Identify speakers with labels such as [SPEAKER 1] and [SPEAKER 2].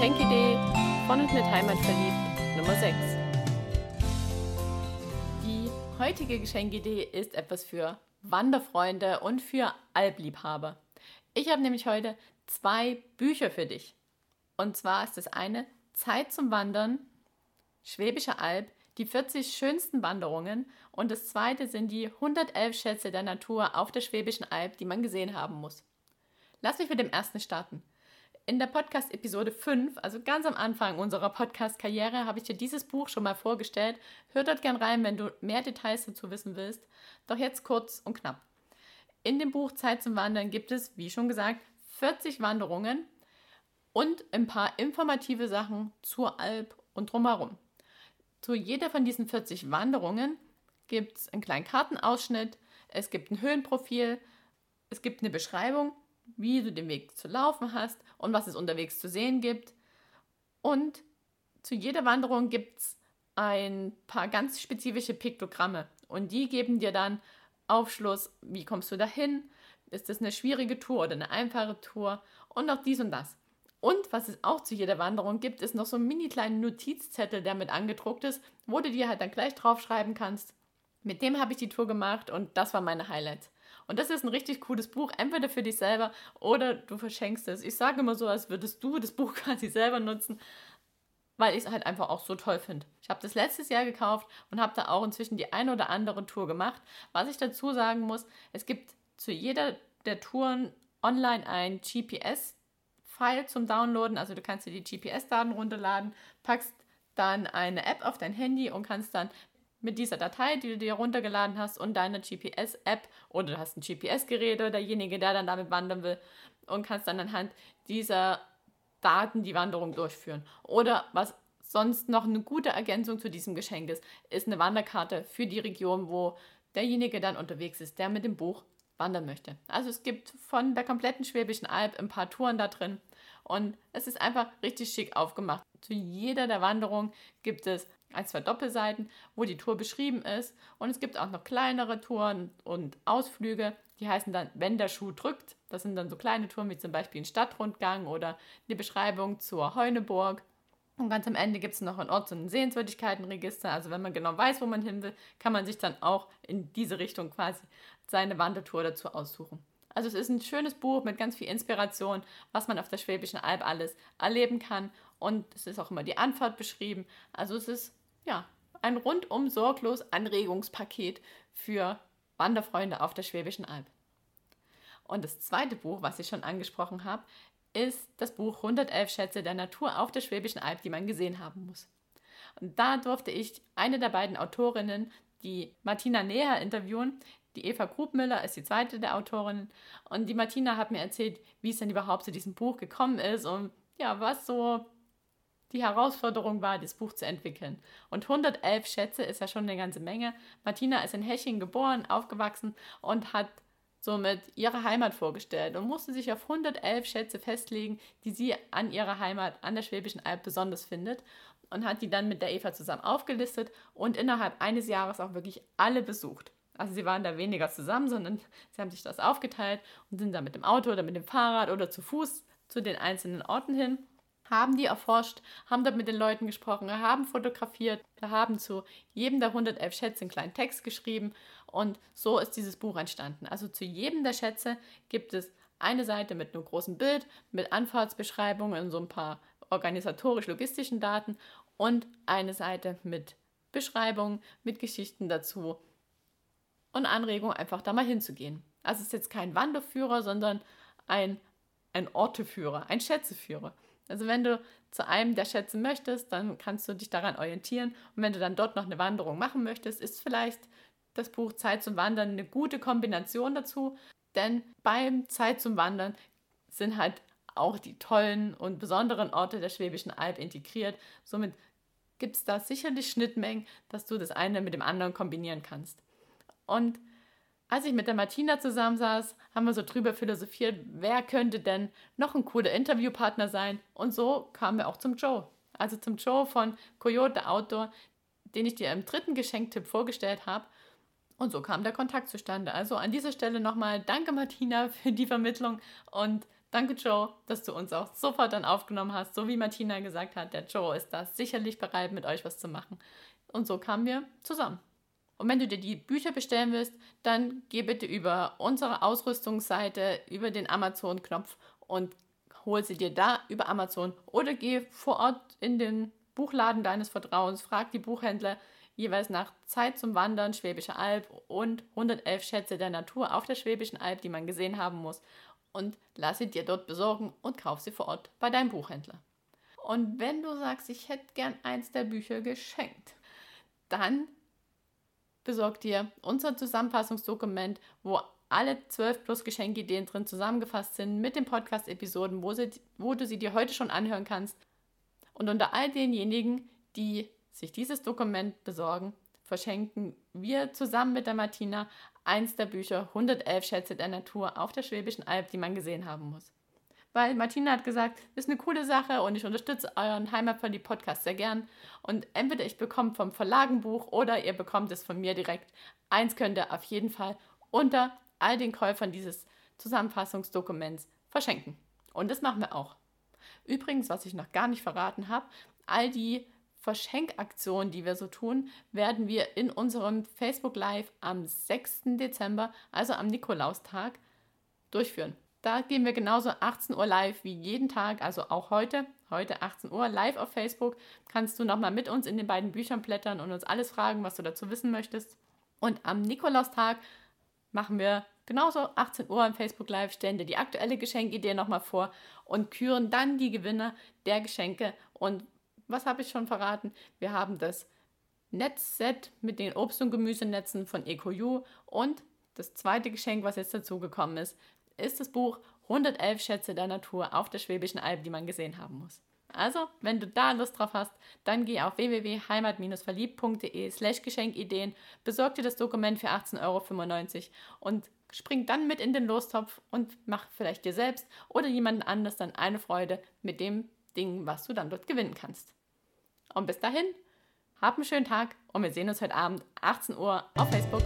[SPEAKER 1] Geschenkidee von und mit Heimat verliebt Nummer 6. Die heutige Geschenkidee ist etwas für Wanderfreunde und für Albliebhaber. Ich habe nämlich heute zwei Bücher für dich. Und zwar ist das eine Zeit zum Wandern, Schwäbische Alb, die 40 schönsten Wanderungen und das zweite sind die 111 Schätze der Natur auf der Schwäbischen Alb, die man gesehen haben muss. Lass mich mit dem ersten starten. In der Podcast-Episode 5, also ganz am Anfang unserer Podcast-Karriere, habe ich dir dieses Buch schon mal vorgestellt. Hör dort gern rein, wenn du mehr Details dazu wissen willst. Doch jetzt kurz und knapp. In dem Buch Zeit zum Wandern gibt es, wie schon gesagt, 40 Wanderungen und ein paar informative Sachen zur Alp und drumherum. Zu jeder von diesen 40 Wanderungen gibt es einen kleinen Kartenausschnitt, es gibt ein Höhenprofil, es gibt eine Beschreibung, wie du den Weg zu laufen hast und was es unterwegs zu sehen gibt. Und zu jeder Wanderung gibt es ein paar ganz spezifische Piktogramme und die geben dir dann Aufschluss, wie kommst du dahin, ist das eine schwierige Tour oder eine einfache Tour und noch dies und das. Und was es auch zu jeder Wanderung gibt, ist noch so ein mini kleinen Notizzettel, der mit angedruckt ist, wo du dir halt dann gleich draufschreiben kannst. Mit dem habe ich die Tour gemacht und das war meine Highlights. Und das ist ein richtig cooles Buch, entweder für dich selber oder du verschenkst es. Ich sage immer so, als würdest du das Buch quasi selber nutzen, weil ich es halt einfach auch so toll finde. Ich habe das letztes Jahr gekauft und habe da auch inzwischen die eine oder andere Tour gemacht. Was ich dazu sagen muss, es gibt zu jeder der Touren online ein GPS File zum Downloaden. Also du kannst dir die GPS-Daten runterladen, packst dann eine App auf dein Handy und kannst dann mit dieser Datei, die du dir runtergeladen hast und deiner GPS-App oder du hast ein GPS-Gerät oder derjenige, der dann damit wandern will und kannst dann anhand dieser Daten die Wanderung durchführen. Oder was sonst noch eine gute Ergänzung zu diesem Geschenk ist, ist eine Wanderkarte für die Region, wo derjenige dann unterwegs ist, der mit dem Buch wandern möchte. Also es gibt von der kompletten Schwäbischen Alb ein paar Touren da drin und es ist einfach richtig schick aufgemacht. Zu jeder der Wanderungen gibt es ein, zwei Doppelseiten, wo die Tour beschrieben ist. Und es gibt auch noch kleinere Touren und Ausflüge, die heißen dann, wenn der Schuh drückt. Das sind dann so kleine Touren wie zum Beispiel ein Stadtrundgang oder eine Beschreibung zur Heuneburg. Und ganz am Ende gibt es noch ein Orts- und Sehenswürdigkeitenregister. Also wenn man genau weiß, wo man hin will, kann man sich dann auch in diese Richtung quasi seine Wandertour dazu aussuchen. Also es ist ein schönes Buch mit ganz viel Inspiration, was man auf der Schwäbischen Alb alles erleben kann. Und es ist auch immer die Anfahrt beschrieben. Also es ist ja ein rundum sorglos Anregungspaket für Wanderfreunde auf der Schwäbischen Alb. Und das zweite Buch, was ich schon angesprochen habe, ist das Buch 111 Schätze der Natur auf der Schwäbischen Alb, die man gesehen haben muss. Und da durfte ich eine der beiden Autorinnen, die Martina Neher, interviewen, die Eva Grubmüller ist die zweite der Autorinnen. Und die Martina hat mir erzählt, wie es denn überhaupt zu diesem Buch gekommen ist und ja, was so die Herausforderung war, das Buch zu entwickeln. Und 111 Schätze ist ja schon eine ganze Menge. Martina ist in Heching geboren, aufgewachsen und hat somit ihre Heimat vorgestellt und musste sich auf 111 Schätze festlegen, die sie an ihrer Heimat, an der Schwäbischen Alb besonders findet und hat die dann mit der Eva zusammen aufgelistet und innerhalb eines Jahres auch wirklich alle besucht. Also sie waren da weniger zusammen, sondern sie haben sich das aufgeteilt und sind dann mit dem Auto oder mit dem Fahrrad oder zu Fuß zu den einzelnen Orten hin, haben die erforscht, haben dort mit den Leuten gesprochen, haben fotografiert, haben zu jedem der 111 Schätze einen kleinen Text geschrieben und so ist dieses Buch entstanden. Also zu jedem der Schätze gibt es eine Seite mit einem großen Bild, mit Anfahrtsbeschreibungen und so ein paar organisatorisch-logistischen Daten und eine Seite mit Beschreibungen, mit Geschichten dazu und Anregung, einfach da mal hinzugehen. Also es ist jetzt kein Wanderführer, sondern ein, ein Orteführer, ein Schätzeführer. Also wenn du zu einem der Schätze möchtest, dann kannst du dich daran orientieren. Und wenn du dann dort noch eine Wanderung machen möchtest, ist vielleicht das Buch Zeit zum Wandern eine gute Kombination dazu. Denn beim Zeit zum Wandern sind halt auch die tollen und besonderen Orte der Schwäbischen Alb integriert. Somit gibt es da sicherlich Schnittmengen, dass du das eine mit dem anderen kombinieren kannst. Und als ich mit der Martina zusammensaß, haben wir so drüber philosophiert, wer könnte denn noch ein cooler Interviewpartner sein. Und so kamen wir auch zum Joe. Also zum Joe von Coyote Outdoor, den ich dir im dritten Geschenktipp vorgestellt habe. Und so kam der Kontakt zustande. Also an dieser Stelle nochmal danke Martina für die Vermittlung und Danke, Joe, dass du uns auch sofort dann aufgenommen hast. So wie Martina gesagt hat, der Joe ist da sicherlich bereit, mit euch was zu machen. Und so kamen wir zusammen. Und wenn du dir die Bücher bestellen willst, dann geh bitte über unsere Ausrüstungsseite, über den Amazon-Knopf und hol sie dir da über Amazon oder geh vor Ort in den Buchladen deines Vertrauens, frag die Buchhändler jeweils nach Zeit zum Wandern, Schwäbische Alb und 111 Schätze der Natur auf der Schwäbischen Alb, die man gesehen haben muss und lass sie dir dort besorgen und kauf sie vor Ort bei deinem Buchhändler. Und wenn du sagst, ich hätte gern eins der Bücher geschenkt, dann besorg dir unser Zusammenfassungsdokument, wo alle 12 plus Geschenkideen drin zusammengefasst sind mit den Podcast-Episoden, wo, wo du sie dir heute schon anhören kannst. Und unter all denjenigen, die sich dieses Dokument besorgen, verschenken wir zusammen mit der Martina eins der Bücher 111 Schätze der Natur auf der Schwäbischen Alb, die man gesehen haben muss. Weil Martina hat gesagt, das ist eine coole Sache und ich unterstütze euren Heimatverlieb Podcast sehr gern. Und entweder ich bekomme vom Verlag ein Buch oder ihr bekommt es von mir direkt. Eins könnt ihr auf jeden Fall unter all den Käufern dieses Zusammenfassungsdokuments verschenken. Und das machen wir auch. Übrigens, was ich noch gar nicht verraten habe, all die Verschenkaktionen, die wir so tun, werden wir in unserem Facebook Live am 6. Dezember, also am Nikolaustag, durchführen. Da gehen wir genauso 18 Uhr live wie jeden Tag, also auch heute. Heute 18 Uhr live auf Facebook. Kannst du nochmal mit uns in den beiden Büchern blättern und uns alles fragen, was du dazu wissen möchtest. Und am Nikolaustag machen wir genauso 18 Uhr im Facebook Live, stellen dir die aktuelle Geschenkidee nochmal vor und küren dann die Gewinner der Geschenke und was habe ich schon verraten? Wir haben das Netzset mit den Obst- und Gemüsenetzen von EcoU und das zweite Geschenk, was jetzt dazugekommen ist, ist das Buch 111 Schätze der Natur auf der Schwäbischen Alb, die man gesehen haben muss. Also, wenn du da Lust drauf hast, dann geh auf www.heimat-verliebt.de slash Geschenkideen, besorg dir das Dokument für 18,95 Euro und spring dann mit in den Lostopf und mach vielleicht dir selbst oder jemanden anders dann eine Freude mit dem Ding, was du dann dort gewinnen kannst. Und bis dahin, hab einen schönen Tag und wir sehen uns heute Abend 18 Uhr auf Facebook.